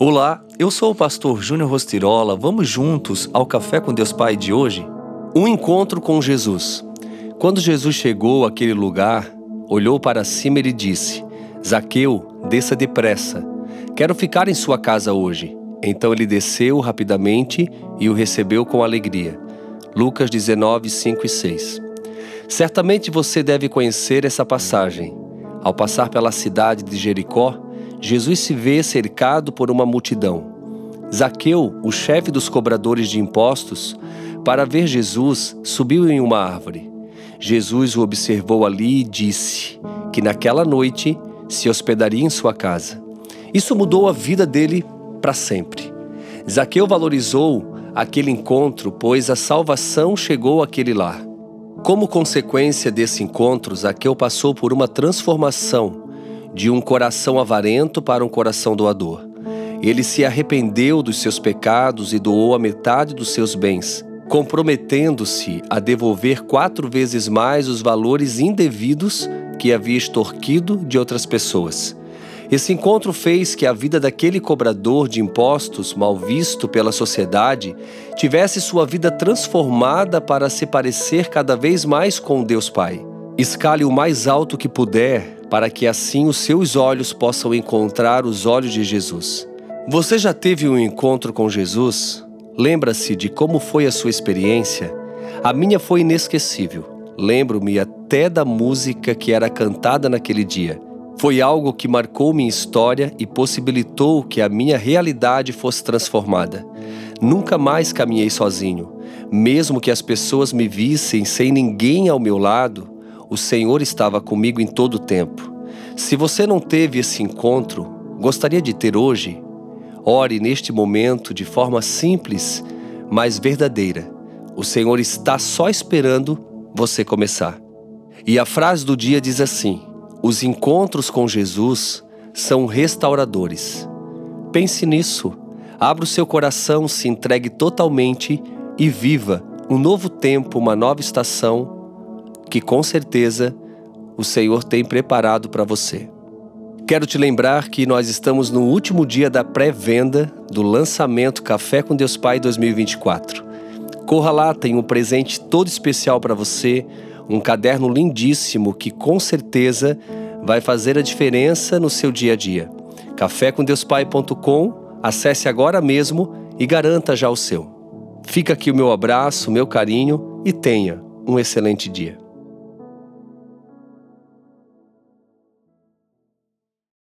Olá, eu sou o pastor Júnior Rostirola. Vamos juntos ao Café com Deus Pai de hoje? Um encontro com Jesus. Quando Jesus chegou àquele lugar, olhou para cima e disse: Zaqueu, desça depressa. Quero ficar em sua casa hoje. Então ele desceu rapidamente e o recebeu com alegria. Lucas 19, 5 e 6. Certamente você deve conhecer essa passagem. Ao passar pela cidade de Jericó, Jesus se vê cercado por uma multidão. Zaqueu, o chefe dos cobradores de impostos, para ver Jesus, subiu em uma árvore. Jesus o observou ali e disse que naquela noite se hospedaria em sua casa. Isso mudou a vida dele para sempre. Zaqueu valorizou aquele encontro, pois a salvação chegou àquele lar. Como consequência desse encontro, Zaqueu passou por uma transformação de um coração avarento para um coração doador. Ele se arrependeu dos seus pecados e doou a metade dos seus bens, comprometendo-se a devolver quatro vezes mais os valores indevidos que havia extorquido de outras pessoas. Esse encontro fez que a vida daquele cobrador de impostos, mal visto pela sociedade, tivesse sua vida transformada para se parecer cada vez mais com Deus Pai. Escale o mais alto que puder para que assim os seus olhos possam encontrar os olhos de Jesus. Você já teve um encontro com Jesus? Lembra-se de como foi a sua experiência? A minha foi inesquecível. Lembro-me até da música que era cantada naquele dia. Foi algo que marcou minha história e possibilitou que a minha realidade fosse transformada. Nunca mais caminhei sozinho. Mesmo que as pessoas me vissem sem ninguém ao meu lado, o Senhor estava comigo em todo o tempo. Se você não teve esse encontro, gostaria de ter hoje? Ore neste momento de forma simples, mas verdadeira. O Senhor está só esperando você começar. E a frase do dia diz assim: Os encontros com Jesus são restauradores. Pense nisso. Abra o seu coração, se entregue totalmente e viva um novo tempo, uma nova estação que com certeza o Senhor tem preparado para você. Quero te lembrar que nós estamos no último dia da pré-venda do lançamento Café com Deus Pai 2024. Corra lá, tem um presente todo especial para você, um caderno lindíssimo que com certeza vai fazer a diferença no seu dia a dia. cafécomdeuspai.com, acesse agora mesmo e garanta já o seu. Fica aqui o meu abraço, o meu carinho e tenha um excelente dia.